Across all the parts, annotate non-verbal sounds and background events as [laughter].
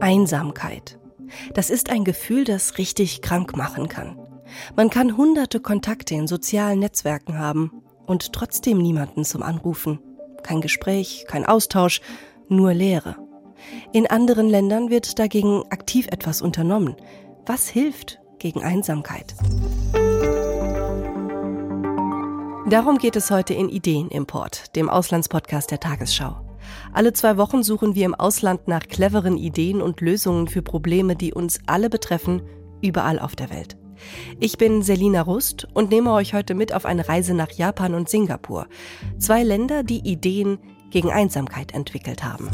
Einsamkeit. Das ist ein Gefühl, das richtig krank machen kann. Man kann hunderte Kontakte in sozialen Netzwerken haben und trotzdem niemanden zum Anrufen. Kein Gespräch, kein Austausch, nur Leere. In anderen Ländern wird dagegen aktiv etwas unternommen. Was hilft gegen Einsamkeit? Darum geht es heute in Ideenimport, dem Auslandspodcast der Tagesschau. Alle zwei Wochen suchen wir im Ausland nach cleveren Ideen und Lösungen für Probleme, die uns alle betreffen, überall auf der Welt. Ich bin Selina Rust und nehme euch heute mit auf eine Reise nach Japan und Singapur. Zwei Länder, die Ideen gegen Einsamkeit entwickelt haben.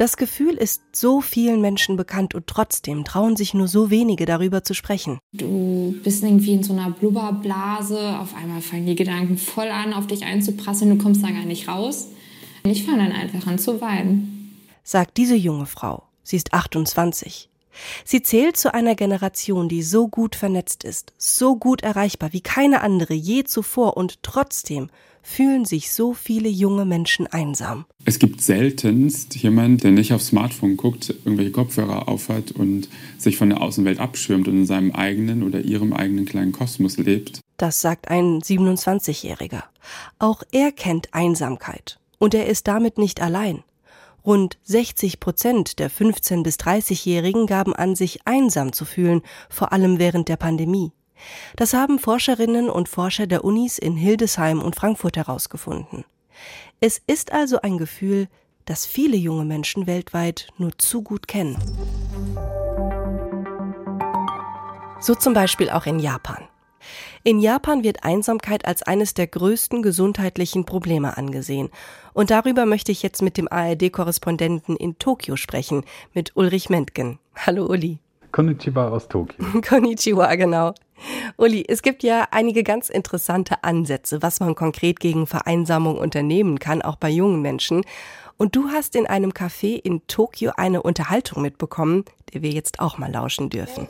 Das Gefühl ist so vielen Menschen bekannt und trotzdem trauen sich nur so wenige darüber zu sprechen. Du bist irgendwie in so einer Blubberblase, auf einmal fangen die Gedanken voll an, auf dich einzuprasseln, du kommst da gar nicht raus. Ich fange dann einfach an zu weinen. Sagt diese junge Frau. Sie ist 28. Sie zählt zu einer Generation, die so gut vernetzt ist, so gut erreichbar wie keine andere je zuvor und trotzdem fühlen sich so viele junge Menschen einsam. Es gibt seltenst jemanden, der nicht aufs Smartphone guckt, irgendwelche Kopfhörer aufhat und sich von der Außenwelt abschirmt und in seinem eigenen oder ihrem eigenen kleinen Kosmos lebt. Das sagt ein 27-Jähriger. Auch er kennt Einsamkeit. Und er ist damit nicht allein. Rund 60 Prozent der 15- bis 30-Jährigen gaben an, sich einsam zu fühlen, vor allem während der Pandemie. Das haben Forscherinnen und Forscher der Unis in Hildesheim und Frankfurt herausgefunden. Es ist also ein Gefühl, das viele junge Menschen weltweit nur zu gut kennen. So zum Beispiel auch in Japan. In Japan wird Einsamkeit als eines der größten gesundheitlichen Probleme angesehen. Und darüber möchte ich jetzt mit dem ARD-Korrespondenten in Tokio sprechen, mit Ulrich Mentgen. Hallo Uli. Konnichiwa aus Tokio. [laughs] Konnichiwa, genau. Uli, es gibt ja einige ganz interessante Ansätze, was man konkret gegen Vereinsamung unternehmen kann, auch bei jungen Menschen. Und du hast in einem Café in Tokio eine Unterhaltung mitbekommen, der wir jetzt auch mal lauschen dürfen.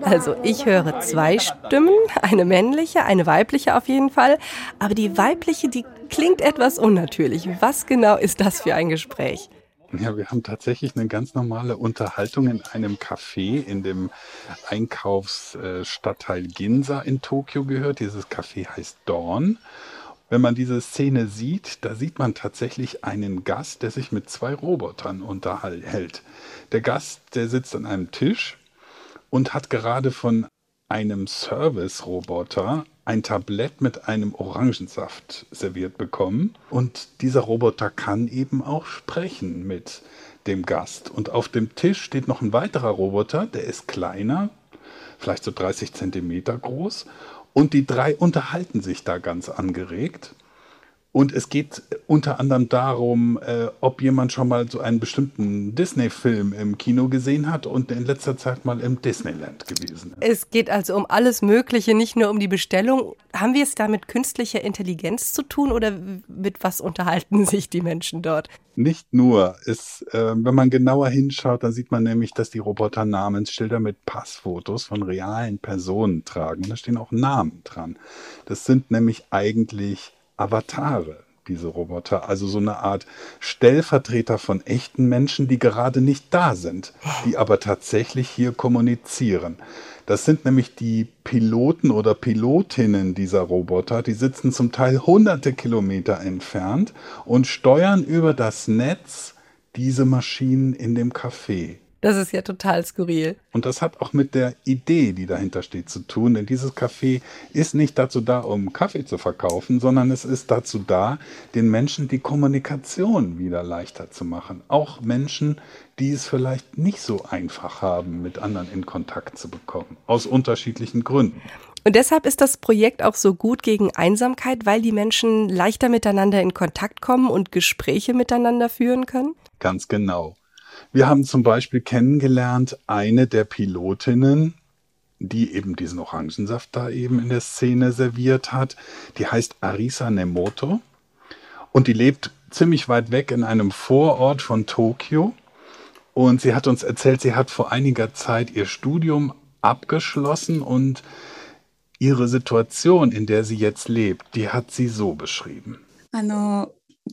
Also ich höre zwei Stimmen, eine männliche, eine weibliche auf jeden Fall, aber die weibliche, die klingt etwas unnatürlich. Was genau ist das für ein Gespräch? Ja, wir haben tatsächlich eine ganz normale Unterhaltung in einem Café in dem Einkaufsstadtteil Ginza in Tokio gehört. Dieses Café heißt Dawn. Wenn man diese Szene sieht, da sieht man tatsächlich einen Gast, der sich mit zwei Robotern unterhält. Der Gast, der sitzt an einem Tisch und hat gerade von einem Service-Roboter ein Tablett mit einem Orangensaft serviert bekommen. Und dieser Roboter kann eben auch sprechen mit dem Gast. Und auf dem Tisch steht noch ein weiterer Roboter, der ist kleiner, vielleicht so 30 Zentimeter groß. Und die drei unterhalten sich da ganz angeregt. Und es geht unter anderem darum, äh, ob jemand schon mal so einen bestimmten Disney-Film im Kino gesehen hat und in letzter Zeit mal im Disneyland gewesen ist. Es geht also um alles Mögliche, nicht nur um die Bestellung. Haben wir es da mit künstlicher Intelligenz zu tun oder mit was unterhalten [laughs] sich die Menschen dort? Nicht nur. Es, äh, wenn man genauer hinschaut, dann sieht man nämlich, dass die Roboter Namensschilder mit Passfotos von realen Personen tragen. Da stehen auch Namen dran. Das sind nämlich eigentlich Avatare, diese Roboter. Also so eine Art Stellvertreter von echten Menschen, die gerade nicht da sind, die aber tatsächlich hier kommunizieren. Das sind nämlich die Piloten oder Pilotinnen dieser Roboter, die sitzen zum Teil hunderte Kilometer entfernt und steuern über das Netz diese Maschinen in dem Café. Das ist ja total skurril. Und das hat auch mit der Idee, die dahinter steht, zu tun. Denn dieses Café ist nicht dazu da, um Kaffee zu verkaufen, sondern es ist dazu da, den Menschen die Kommunikation wieder leichter zu machen. Auch Menschen, die es vielleicht nicht so einfach haben, mit anderen in Kontakt zu bekommen. Aus unterschiedlichen Gründen. Und deshalb ist das Projekt auch so gut gegen Einsamkeit, weil die Menschen leichter miteinander in Kontakt kommen und Gespräche miteinander führen können? Ganz genau. Wir haben zum Beispiel kennengelernt eine der Pilotinnen, die eben diesen Orangensaft da eben in der Szene serviert hat. Die heißt Arisa Nemoto und die lebt ziemlich weit weg in einem Vorort von Tokio. Und sie hat uns erzählt, sie hat vor einiger Zeit ihr Studium abgeschlossen und ihre Situation, in der sie jetzt lebt, die hat sie so beschrieben. あの、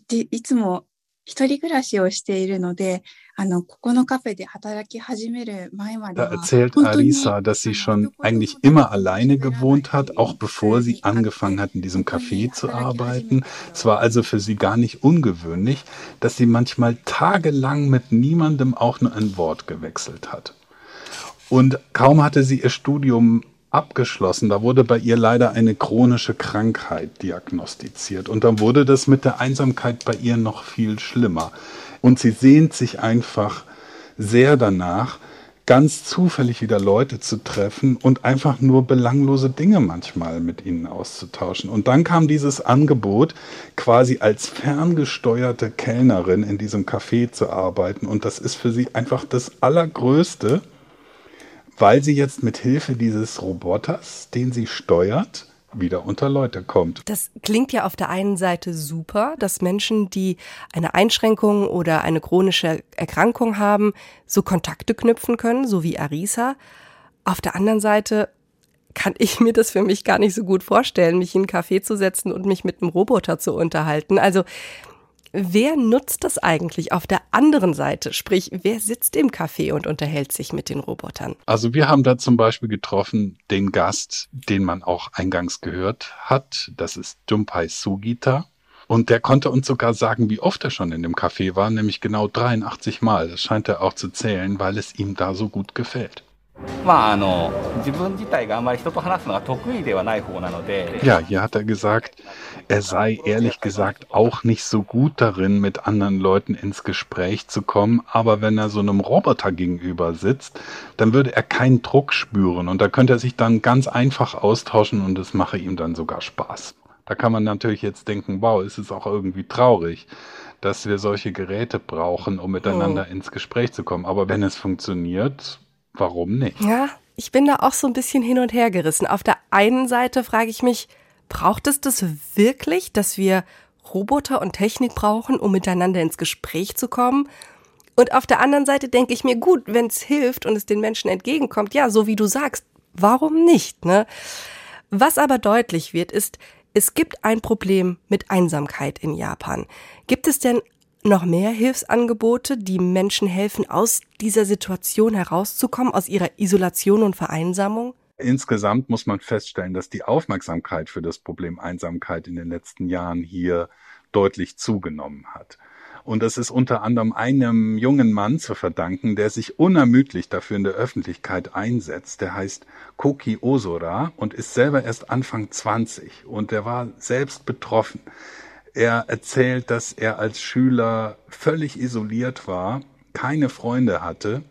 でいつも一人暮らしをしているので、 あの、ここのカフェで働き始める前まで Da は、 erzählt 本当に Arisa, dass sie schon eigentlich immer alleine gewohnt hat, auch bevor sie angefangen hat, in diesem Café zu arbeiten. Es war also für sie gar nicht ungewöhnlich, dass sie manchmal tagelang mit niemandem auch nur ein Wort gewechselt hat. Und kaum hatte sie ihr Studium abgeschlossen, da wurde bei ihr leider eine chronische Krankheit diagnostiziert. Und dann wurde das mit der Einsamkeit bei ihr noch viel schlimmer. Und sie sehnt sich einfach sehr danach, ganz zufällig wieder Leute zu treffen und einfach nur belanglose Dinge manchmal mit ihnen auszutauschen. Und dann kam dieses Angebot, quasi als ferngesteuerte Kellnerin in diesem Café zu arbeiten. Und das ist für sie einfach das Allergrößte, weil sie jetzt mit Hilfe dieses Roboters, den sie steuert, wieder unter Leute kommt. Das klingt ja auf der einen Seite super, dass Menschen, die eine Einschränkung oder eine chronische Erkrankung haben, so Kontakte knüpfen können, so wie Arisa. Auf der anderen Seite kann ich mir das für mich gar nicht so gut vorstellen, mich in einen Café zu setzen und mich mit einem Roboter zu unterhalten. Also Wer nutzt das eigentlich auf der anderen Seite? Sprich, wer sitzt im Café und unterhält sich mit den Robotern? Also wir haben da zum Beispiel getroffen den Gast, den man auch eingangs gehört hat. Das ist Dumpai Sugita. Und der konnte uns sogar sagen, wie oft er schon in dem Café war, nämlich genau 83 Mal. Das scheint er auch zu zählen, weil es ihm da so gut gefällt. Ja, hier hat er gesagt, er sei ehrlich gesagt auch nicht so gut darin, mit anderen Leuten ins Gespräch zu kommen, aber wenn er so einem Roboter gegenüber sitzt, dann würde er keinen Druck spüren und da könnte er sich dann ganz einfach austauschen und es mache ihm dann sogar Spaß. Da kann man natürlich jetzt denken, wow, ist es auch irgendwie traurig, dass wir solche Geräte brauchen, um miteinander oh. ins Gespräch zu kommen. Aber wenn es funktioniert, warum nicht? Ja, ich bin da auch so ein bisschen hin und her gerissen. Auf der einen Seite frage ich mich, braucht es das wirklich, dass wir Roboter und Technik brauchen, um miteinander ins Gespräch zu kommen? Und auf der anderen Seite denke ich mir, gut, wenn es hilft und es den Menschen entgegenkommt, ja, so wie du sagst, warum nicht, ne? Was aber deutlich wird, ist, es gibt ein Problem mit Einsamkeit in Japan. Gibt es denn noch mehr Hilfsangebote, die Menschen helfen, aus dieser Situation herauszukommen, aus ihrer Isolation und Vereinsamung? Insgesamt muss man feststellen, dass die Aufmerksamkeit für das Problem Einsamkeit in den letzten Jahren hier deutlich zugenommen hat. Und das ist unter anderem einem jungen Mann zu verdanken, der sich unermüdlich dafür in der Öffentlichkeit einsetzt. Der heißt Koki Osora und ist selber erst Anfang 20 und der war selbst betroffen. Er erzählt, dass er als Schüler völlig isoliert war, keine Freunde hatte.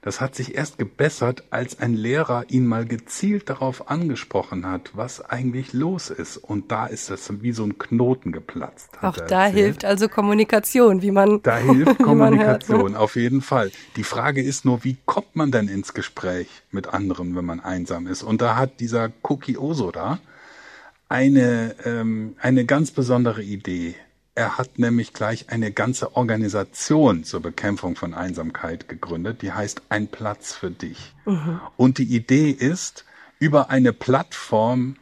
Das hat sich erst gebessert, als ein Lehrer ihn mal gezielt darauf angesprochen hat, was eigentlich los ist. Und da ist das wie so ein Knoten geplatzt. Auch da erzählt. hilft also Kommunikation, wie man. Da [laughs] hilft man hört, ne? Kommunikation, auf jeden Fall. Die Frage ist nur, wie kommt man denn ins Gespräch mit anderen, wenn man einsam ist? Und da hat dieser Koki Osoda eine, ähm, eine ganz besondere Idee. Er hat nämlich gleich eine ganze Organisation zur Bekämpfung von Einsamkeit gegründet, die heißt Ein Platz für dich. Und die Idee ist, über eine Plattform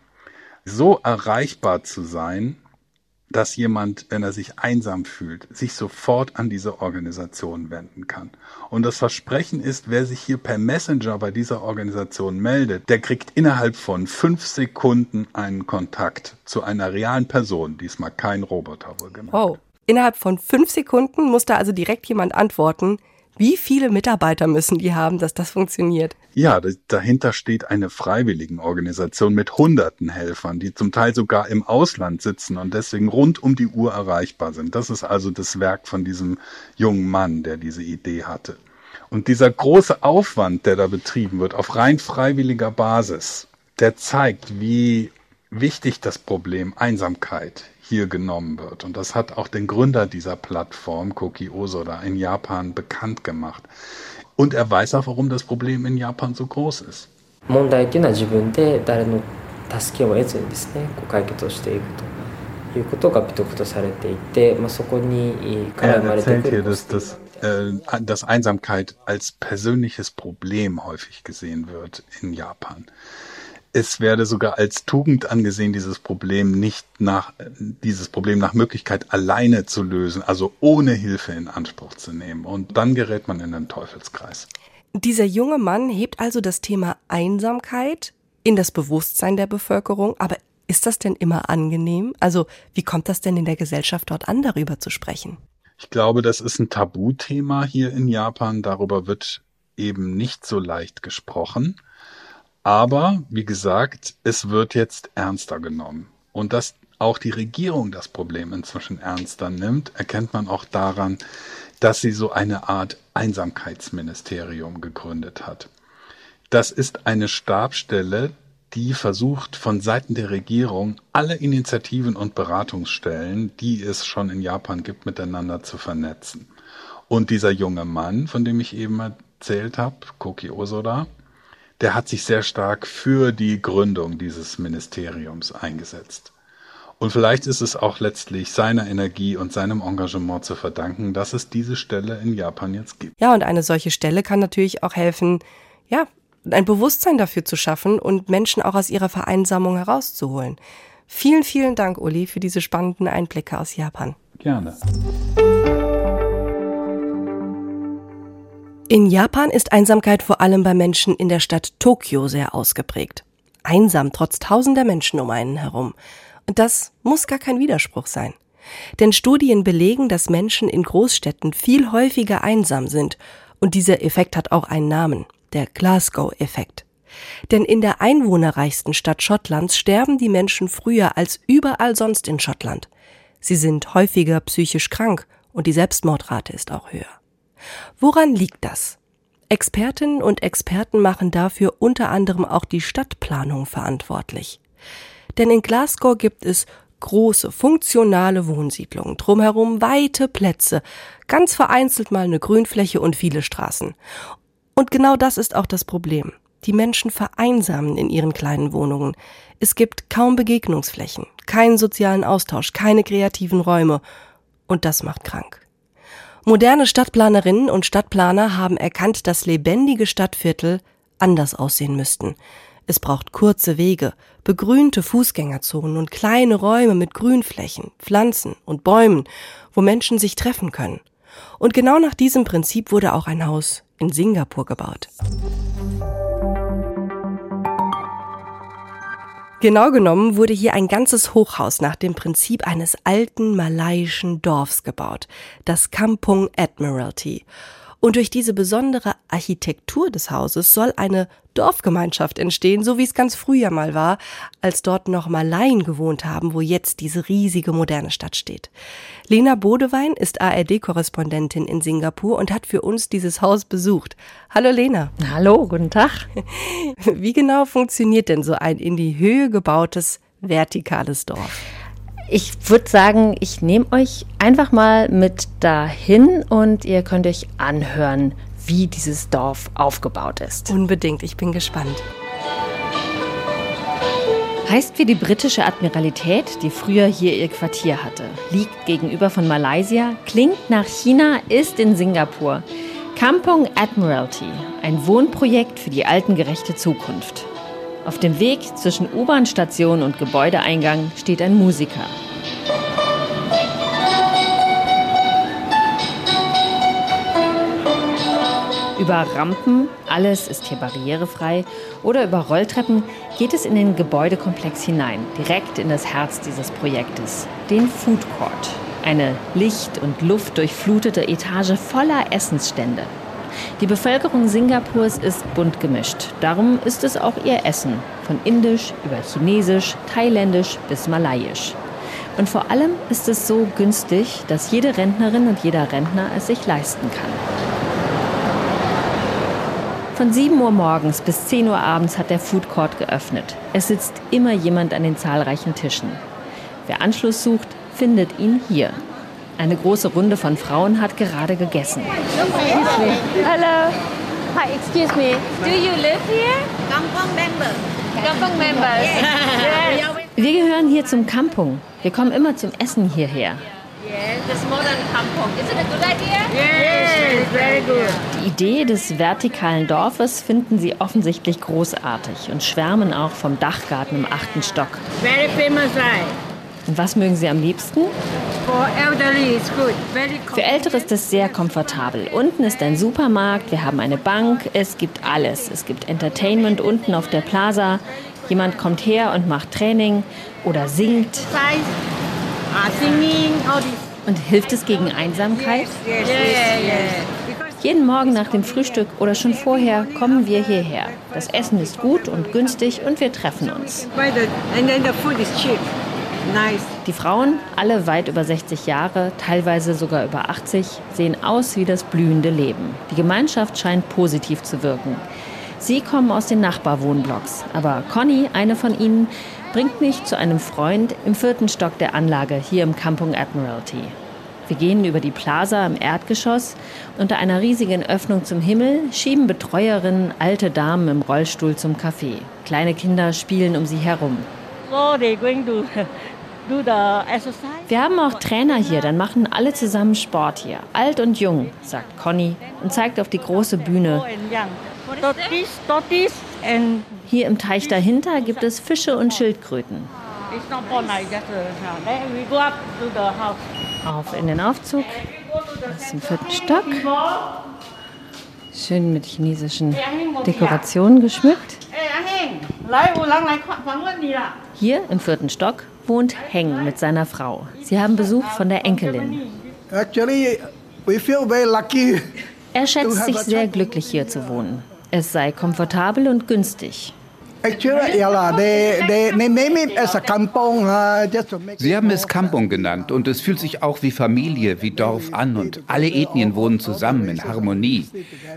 so erreichbar zu sein, dass jemand, wenn er sich einsam fühlt, sich sofort an diese Organisation wenden kann. Und das Versprechen ist, wer sich hier per Messenger bei dieser Organisation meldet, der kriegt innerhalb von fünf Sekunden einen Kontakt zu einer realen Person, diesmal kein Roboter wohlgemerkt. Wow. Innerhalb von fünf Sekunden muss da also direkt jemand antworten. Wie viele Mitarbeiter müssen die haben, dass das funktioniert? Ja, da- dahinter steht eine Freiwilligenorganisation mit hunderten Helfern, die zum Teil sogar im Ausland sitzen und deswegen rund um die Uhr erreichbar sind. Das ist also das Werk von diesem jungen Mann, der diese Idee hatte. Und dieser große Aufwand, der da betrieben wird, auf rein freiwilliger Basis, der zeigt, wie wichtig das Problem Einsamkeit hier genommen wird. Und das hat auch den Gründer dieser Plattform, Koki Osoda, in Japan bekannt gemacht. Und er weiß auch, warum das Problem in Japan so groß ist. 問題っていうのは自分で誰の助けを得ずにですねこう解決をしていくということが美徳とされていて、まあ、そこにから Er 生まれて erzählt く hier, る dass das äh, dass Einsamkeit als persönliches Problem häufig gesehen wird in Japan. Es werde sogar als Tugend angesehen, dieses Problem nicht nach, dieses Problem nach Möglichkeit alleine zu lösen, also ohne Hilfe in Anspruch zu nehmen. Und dann gerät man in den Teufelskreis. Dieser junge Mann hebt also das Thema Einsamkeit in das Bewusstsein der Bevölkerung, aber ist das denn immer angenehm? Also wie kommt das denn in der Gesellschaft dort an, darüber zu sprechen? Ich glaube, das ist ein Tabuthema hier in Japan. Darüber wird eben nicht so leicht gesprochen. Aber wie gesagt, es wird jetzt ernster genommen. Und dass auch die Regierung das Problem inzwischen ernster nimmt, erkennt man auch daran, dass sie so eine Art Einsamkeitsministerium gegründet hat. Das ist eine Stabstelle, die versucht, von Seiten der Regierung alle Initiativen und Beratungsstellen, die es schon in Japan gibt, miteinander zu vernetzen. Und dieser junge Mann, von dem ich eben erzählt habe, Koki Osoda, der hat sich sehr stark für die Gründung dieses Ministeriums eingesetzt. Und vielleicht ist es auch letztlich seiner Energie und seinem Engagement zu verdanken, dass es diese Stelle in Japan jetzt gibt. Ja, und eine solche Stelle kann natürlich auch helfen, ja, ein Bewusstsein dafür zu schaffen und Menschen auch aus ihrer Vereinsamung herauszuholen. Vielen, vielen Dank, Uli, für diese spannenden Einblicke aus Japan. Gerne. In Japan ist Einsamkeit vor allem bei Menschen in der Stadt Tokio sehr ausgeprägt. Einsam trotz tausender Menschen um einen herum. Und das muss gar kein Widerspruch sein. Denn Studien belegen, dass Menschen in Großstädten viel häufiger einsam sind. Und dieser Effekt hat auch einen Namen der Glasgow-Effekt. Denn in der einwohnerreichsten Stadt Schottlands sterben die Menschen früher als überall sonst in Schottland. Sie sind häufiger psychisch krank und die Selbstmordrate ist auch höher. Woran liegt das? Expertinnen und Experten machen dafür unter anderem auch die Stadtplanung verantwortlich. Denn in Glasgow gibt es große, funktionale Wohnsiedlungen, drumherum weite Plätze, ganz vereinzelt mal eine Grünfläche und viele Straßen. Und genau das ist auch das Problem. Die Menschen vereinsamen in ihren kleinen Wohnungen. Es gibt kaum Begegnungsflächen, keinen sozialen Austausch, keine kreativen Räume. Und das macht krank. Moderne Stadtplanerinnen und Stadtplaner haben erkannt, dass lebendige Stadtviertel anders aussehen müssten. Es braucht kurze Wege, begrünte Fußgängerzonen und kleine Räume mit Grünflächen, Pflanzen und Bäumen, wo Menschen sich treffen können. Und genau nach diesem Prinzip wurde auch ein Haus in Singapur gebaut. Genau genommen wurde hier ein ganzes Hochhaus nach dem Prinzip eines alten malaiischen Dorfs gebaut, das Kampung Admiralty. Und durch diese besondere Architektur des Hauses soll eine Dorfgemeinschaft entstehen, so wie es ganz früher mal war, als dort noch Malaien gewohnt haben, wo jetzt diese riesige moderne Stadt steht. Lena Bodewein ist ARD-Korrespondentin in Singapur und hat für uns dieses Haus besucht. Hallo Lena. Hallo, guten Tag. Wie genau funktioniert denn so ein in die Höhe gebautes vertikales Dorf? Ich würde sagen, ich nehme euch einfach mal mit dahin und ihr könnt euch anhören, wie dieses Dorf aufgebaut ist. Unbedingt, ich bin gespannt. Heißt wie die britische Admiralität, die früher hier ihr Quartier hatte. Liegt gegenüber von Malaysia, klingt nach China, ist in Singapur. Kampong Admiralty, ein Wohnprojekt für die altengerechte Zukunft. Auf dem Weg zwischen U-Bahn-Station und Gebäudeeingang steht ein Musiker. Über Rampen, alles ist hier barrierefrei, oder über Rolltreppen geht es in den Gebäudekomplex hinein, direkt in das Herz dieses Projektes, den Food Court. Eine licht- und luftdurchflutete Etage voller Essensstände. Die Bevölkerung Singapurs ist bunt gemischt. Darum ist es auch ihr Essen. Von indisch über chinesisch, thailändisch bis malayisch. Und vor allem ist es so günstig, dass jede Rentnerin und jeder Rentner es sich leisten kann. Von 7 Uhr morgens bis 10 Uhr abends hat der Food Court geöffnet. Es sitzt immer jemand an den zahlreichen Tischen. Wer Anschluss sucht, findet ihn hier. Eine große Runde von Frauen hat gerade gegessen. Hello. Hi, excuse me. Do you live here? Kampong member. Kampong members. Wir gehören hier zum Kampung. Wir kommen immer zum Essen hierher. Die Idee des vertikalen Dorfes finden sie offensichtlich großartig und schwärmen auch vom Dachgarten im achten Stock. Very famous, right? Und was mögen sie am liebsten? Für Ältere ist es sehr komfortabel. Unten ist ein Supermarkt, wir haben eine Bank, es gibt alles. Es gibt Entertainment unten auf der Plaza. Jemand kommt her und macht Training oder singt. uh. Und hilft es gegen Einsamkeit? Jeden Morgen nach dem Frühstück oder schon vorher kommen wir hierher. Das Essen ist gut und günstig und wir treffen uns. Nice. Die Frauen, alle weit über 60 Jahre, teilweise sogar über 80, sehen aus wie das blühende Leben. Die Gemeinschaft scheint positiv zu wirken. Sie kommen aus den Nachbarwohnblocks, aber Conny, eine von ihnen, bringt mich zu einem Freund im vierten Stock der Anlage hier im Kampung Admiralty. Wir gehen über die Plaza im Erdgeschoss. Unter einer riesigen Öffnung zum Himmel schieben Betreuerinnen alte Damen im Rollstuhl zum Café. Kleine Kinder spielen um sie herum. So they're going to. Wir haben auch Trainer hier, dann machen alle zusammen Sport hier. Alt und jung, sagt Conny und zeigt auf die große Bühne. Hier im Teich dahinter gibt es Fische und Schildkröten. Auf in den Aufzug. Das ist im vierten Stock. Schön mit chinesischen Dekorationen geschmückt. Hier im vierten Stock wohnt Heng mit seiner Frau. Sie haben Besuch von der Enkelin. Actually, we feel very lucky. Er schätzt sich sehr glücklich hier zu wohnen. Es sei komfortabel und günstig. Kampong Sie haben es Kampung genannt und es fühlt sich auch wie Familie, wie Dorf an und alle Ethnien wohnen zusammen in Harmonie.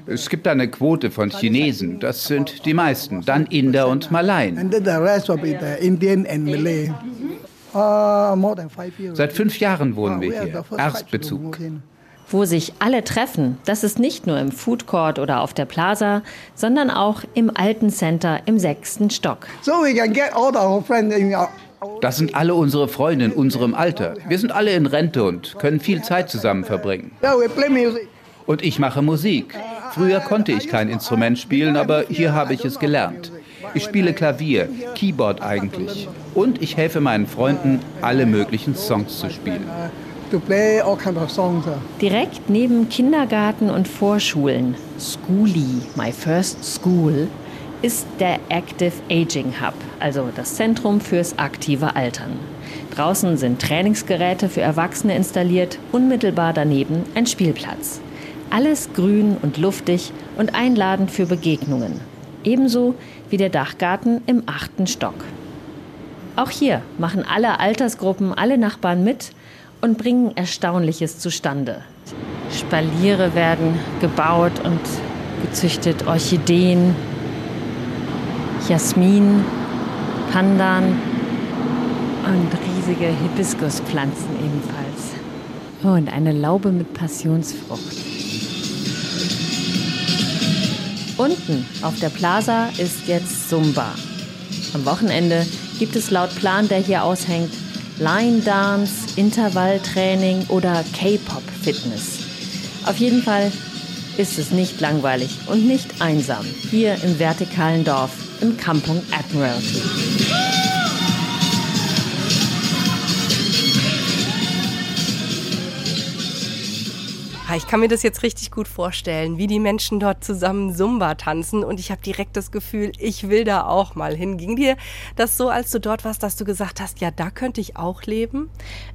Es gibt eine Quote von Chinesen, das sind die meisten, dann Inder und Malaien. And then the rest will be the Indian and Malay. Uh, more than five years. Seit fünf Jahren wohnen wir We are the hier, Erstbezug. Wo sich alle treffen, das ist nicht nur im Food Court oder auf der Plaza, sondern auch im alten Center im sechsten Stock. So we can get all our friends in our Das sind alle unsere Freunde in unserem Alter. Wir sind alle in Rente und können viel Zeit zusammen verbringen. Und ich mache Musik. Früher konnte ich kein Instrument spielen, aber hier habe ich es gelernt. Ich spiele Klavier, Keyboard eigentlich. Und ich helfe meinen Freunden, alle möglichen Songs zu spielen. Direkt neben Kindergarten und Vorschulen, Schoolie, my first school, ist der Active Aging Hub, also das Zentrum fürs aktive Altern. Draußen sind Trainingsgeräte für Erwachsene installiert, unmittelbar daneben ein Spielplatz. Alles grün und luftig und einladend für Begegnungen. Ebenso wie der Dachgarten im achten Stock. Auch hier machen alle Altersgruppen, alle Nachbarn mit und bringen Erstaunliches zustande. Spaliere werden gebaut und gezüchtet, Orchideen, Jasmin, Pandan und riesige Hibiskuspflanzen ebenfalls. Oh, und eine Laube mit Passionsfrucht. Unten auf der Plaza ist jetzt Zumba. Am Wochenende gibt es laut Plan, der hier aushängt, Line Dance, Intervalltraining oder K-Pop-Fitness. Auf jeden Fall ist es nicht langweilig und nicht einsam hier im vertikalen Dorf im Kampung Admiralty. Ich kann mir das jetzt richtig gut vorstellen, wie die Menschen dort zusammen Zumba tanzen und ich habe direkt das Gefühl, ich will da auch mal hin. Ging dir das so, als du dort warst, dass du gesagt hast, ja, da könnte ich auch leben?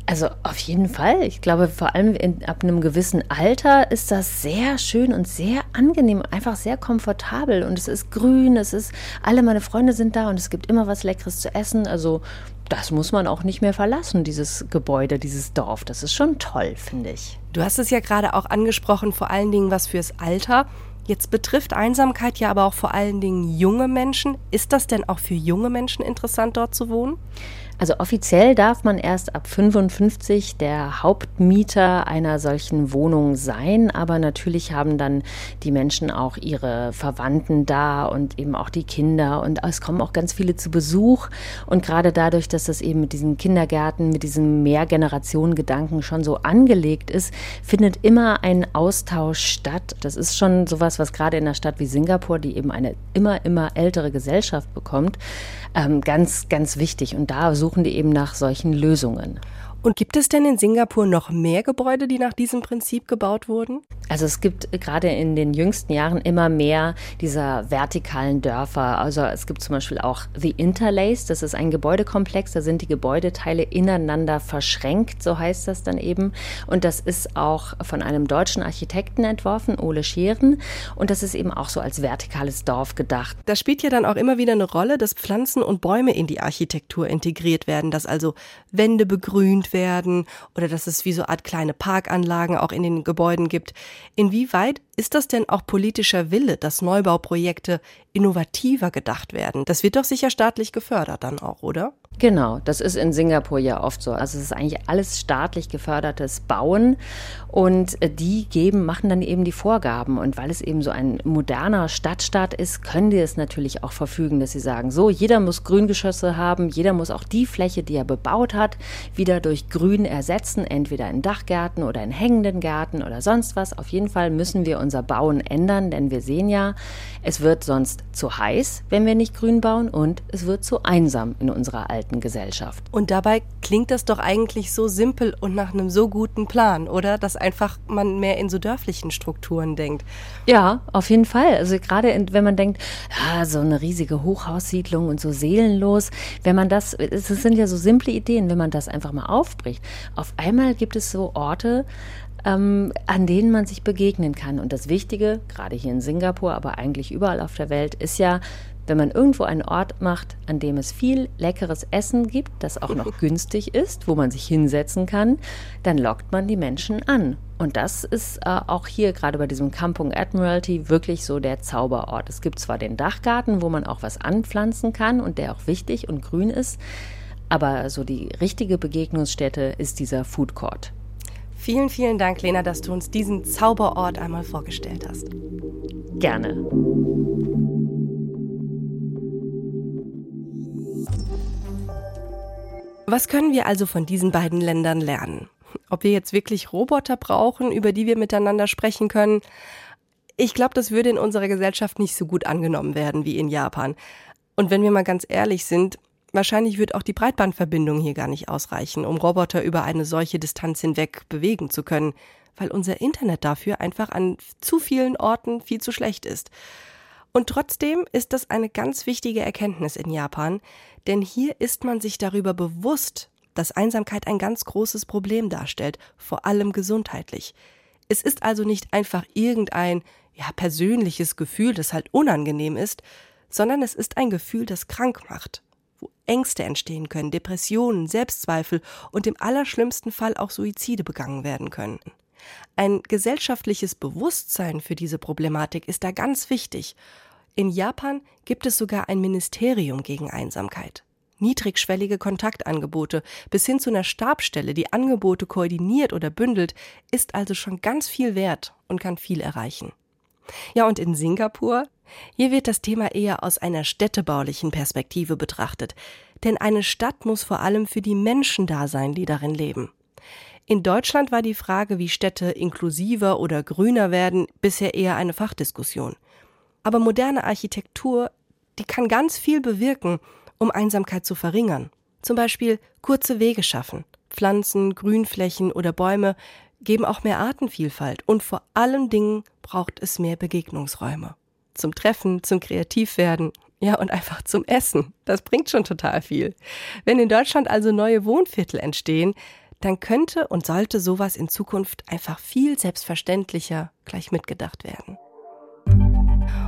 Also auf jeden Fall. Ich glaube, vor allem in, ab einem gewissen Alter ist das sehr schön und sehr angenehm, einfach sehr komfortabel. Und es ist grün, es ist, alle meine Freunde sind da und es gibt immer was Leckeres zu essen. Also das muss man auch nicht mehr verlassen, dieses Gebäude, dieses Dorf. Das ist schon toll, finde ich. Du hast es ja gerade auch angesprochen, vor allen Dingen was fürs Alter. Jetzt betrifft Einsamkeit ja aber auch vor allen Dingen junge Menschen. Ist das denn auch für junge Menschen interessant, dort zu wohnen? Also offiziell darf man erst ab 55 der Hauptmieter einer solchen Wohnung sein, aber natürlich haben dann die Menschen auch ihre Verwandten da und eben auch die Kinder und es kommen auch ganz viele zu Besuch und gerade dadurch, dass das eben mit diesen Kindergärten, mit diesem Mehrgenerationen-Gedanken schon so angelegt ist, findet immer ein Austausch statt. Das ist schon sowas, was gerade in einer Stadt wie Singapur, die eben eine immer, immer ältere Gesellschaft bekommt, ähm, ganz, ganz wichtig. Und da suchen die eben nach solchen Lösungen. Und gibt es denn in Singapur noch mehr Gebäude, die nach diesem Prinzip gebaut wurden? Also es gibt gerade in den jüngsten Jahren immer mehr dieser vertikalen Dörfer. Also es gibt zum Beispiel auch The Interlace, das ist ein Gebäudekomplex, da sind die Gebäudeteile ineinander verschränkt, so heißt das dann eben. Und das ist auch von einem deutschen Architekten entworfen, Ole Scheren. Und das ist eben auch so als vertikales Dorf gedacht. Da spielt ja dann auch immer wieder eine Rolle, dass Pflanzen und Bäume in die Architektur integriert werden, dass also Wände begrünt werden oder dass es wie so Art kleine Parkanlagen auch in den Gebäuden gibt. Inwieweit ist das denn auch politischer Wille, dass Neubauprojekte innovativer gedacht werden? Das wird doch sicher staatlich gefördert dann auch, oder? Genau, das ist in Singapur ja oft so. Also es ist eigentlich alles staatlich gefördertes Bauen und äh, die geben, machen dann eben die Vorgaben. Und weil es eben so ein moderner Stadtstaat ist, können die es natürlich auch verfügen, dass sie sagen, so, jeder muss Grüngeschosse haben, jeder muss auch die Fläche, die er bebaut hat, wieder durch Grün ersetzen, entweder in Dachgärten oder in hängenden Gärten oder sonst was. Auf jeden Fall müssen wir unser Bauen ändern, denn wir sehen ja, es wird sonst zu heiß, wenn wir nicht grün bauen und es wird zu einsam in unserer alten Gesellschaft. Und dabei klingt das doch eigentlich so simpel und nach einem so guten Plan, oder? Dass einfach man mehr in so dörflichen Strukturen denkt. Ja, auf jeden Fall. Also gerade wenn man denkt, ja, so eine riesige Hochhaussiedlung und so seelenlos, wenn man das, es sind ja so simple Ideen, wenn man das einfach mal aufbricht. Auf einmal gibt es so Orte, ähm, an denen man sich begegnen kann. Und das Wichtige, gerade hier in Singapur, aber eigentlich überall auf der Welt, ist ja, wenn man irgendwo einen Ort macht, an dem es viel leckeres Essen gibt, das auch noch [laughs] günstig ist, wo man sich hinsetzen kann, dann lockt man die Menschen an. Und das ist äh, auch hier gerade bei diesem Kampung Admiralty wirklich so der Zauberort. Es gibt zwar den Dachgarten, wo man auch was anpflanzen kann und der auch wichtig und grün ist, aber so die richtige Begegnungsstätte ist dieser Food Court. Vielen, vielen Dank, Lena, dass du uns diesen Zauberort einmal vorgestellt hast. Gerne. Was können wir also von diesen beiden Ländern lernen? Ob wir jetzt wirklich Roboter brauchen, über die wir miteinander sprechen können? Ich glaube, das würde in unserer Gesellschaft nicht so gut angenommen werden wie in Japan. Und wenn wir mal ganz ehrlich sind, Wahrscheinlich wird auch die Breitbandverbindung hier gar nicht ausreichen, um Roboter über eine solche Distanz hinweg bewegen zu können, weil unser Internet dafür einfach an zu vielen Orten viel zu schlecht ist. Und trotzdem ist das eine ganz wichtige Erkenntnis in Japan, denn hier ist man sich darüber bewusst, dass Einsamkeit ein ganz großes Problem darstellt, vor allem gesundheitlich. Es ist also nicht einfach irgendein ja, persönliches Gefühl, das halt unangenehm ist, sondern es ist ein Gefühl, das krank macht Ängste entstehen können, Depressionen, Selbstzweifel und im allerschlimmsten Fall auch Suizide begangen werden können. Ein gesellschaftliches Bewusstsein für diese Problematik ist da ganz wichtig. In Japan gibt es sogar ein Ministerium gegen Einsamkeit. Niedrigschwellige Kontaktangebote bis hin zu einer Stabstelle, die Angebote koordiniert oder bündelt, ist also schon ganz viel wert und kann viel erreichen. Ja, und in Singapur hier wird das Thema eher aus einer städtebaulichen Perspektive betrachtet, denn eine Stadt muss vor allem für die Menschen da sein, die darin leben. In Deutschland war die Frage, wie Städte inklusiver oder grüner werden, bisher eher eine Fachdiskussion. Aber moderne Architektur, die kann ganz viel bewirken, um Einsamkeit zu verringern. Zum Beispiel kurze Wege schaffen. Pflanzen, Grünflächen oder Bäume geben auch mehr Artenvielfalt und vor allen Dingen braucht es mehr Begegnungsräume zum Treffen, zum Kreativwerden, ja, und einfach zum Essen. Das bringt schon total viel. Wenn in Deutschland also neue Wohnviertel entstehen, dann könnte und sollte sowas in Zukunft einfach viel selbstverständlicher gleich mitgedacht werden.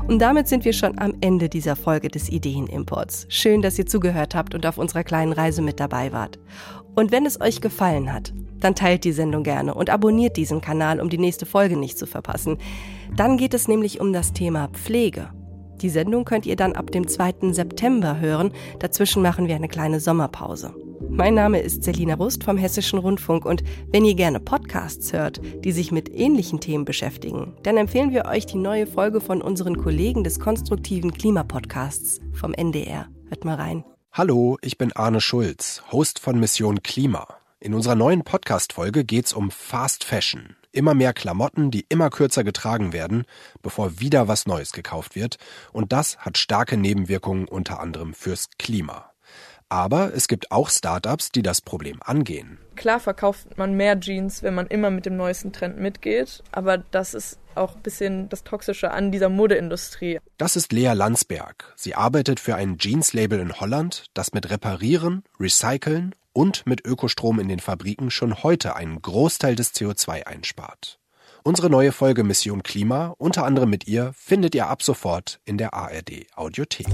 Und damit sind wir schon am Ende dieser Folge des Ideenimports. Schön, dass ihr zugehört habt und auf unserer kleinen Reise mit dabei wart. Und wenn es euch gefallen hat, dann teilt die Sendung gerne und abonniert diesen Kanal, um die nächste Folge nicht zu verpassen. Dann geht es nämlich um das Thema Pflege. Die Sendung könnt ihr dann ab dem 2. September hören. Dazwischen machen wir eine kleine Sommerpause. Mein Name ist Selina Rust vom Hessischen Rundfunk und wenn ihr gerne Podcasts hört, die sich mit ähnlichen Themen beschäftigen, dann empfehlen wir euch die neue Folge von unseren Kollegen des konstruktiven Klimapodcasts vom NDR. Hört mal rein. Hallo, ich bin Arne Schulz, Host von Mission Klima. In unserer neuen Podcast-Folge geht's um Fast Fashion. Immer mehr Klamotten, die immer kürzer getragen werden, bevor wieder was Neues gekauft wird. Und das hat starke Nebenwirkungen unter anderem fürs Klima. Aber es gibt auch Startups, die das Problem angehen. Klar verkauft man mehr Jeans, wenn man immer mit dem neuesten Trend mitgeht, aber das ist auch ein bisschen das Toxische an dieser Modeindustrie. Das ist Lea Landsberg. Sie arbeitet für ein Jeans-Label in Holland, das mit Reparieren, Recyceln und mit Ökostrom in den Fabriken schon heute einen Großteil des CO2 einspart. Unsere neue Folge Mission Klima, unter anderem mit ihr, findet ihr ab sofort in der ARD Audiothek.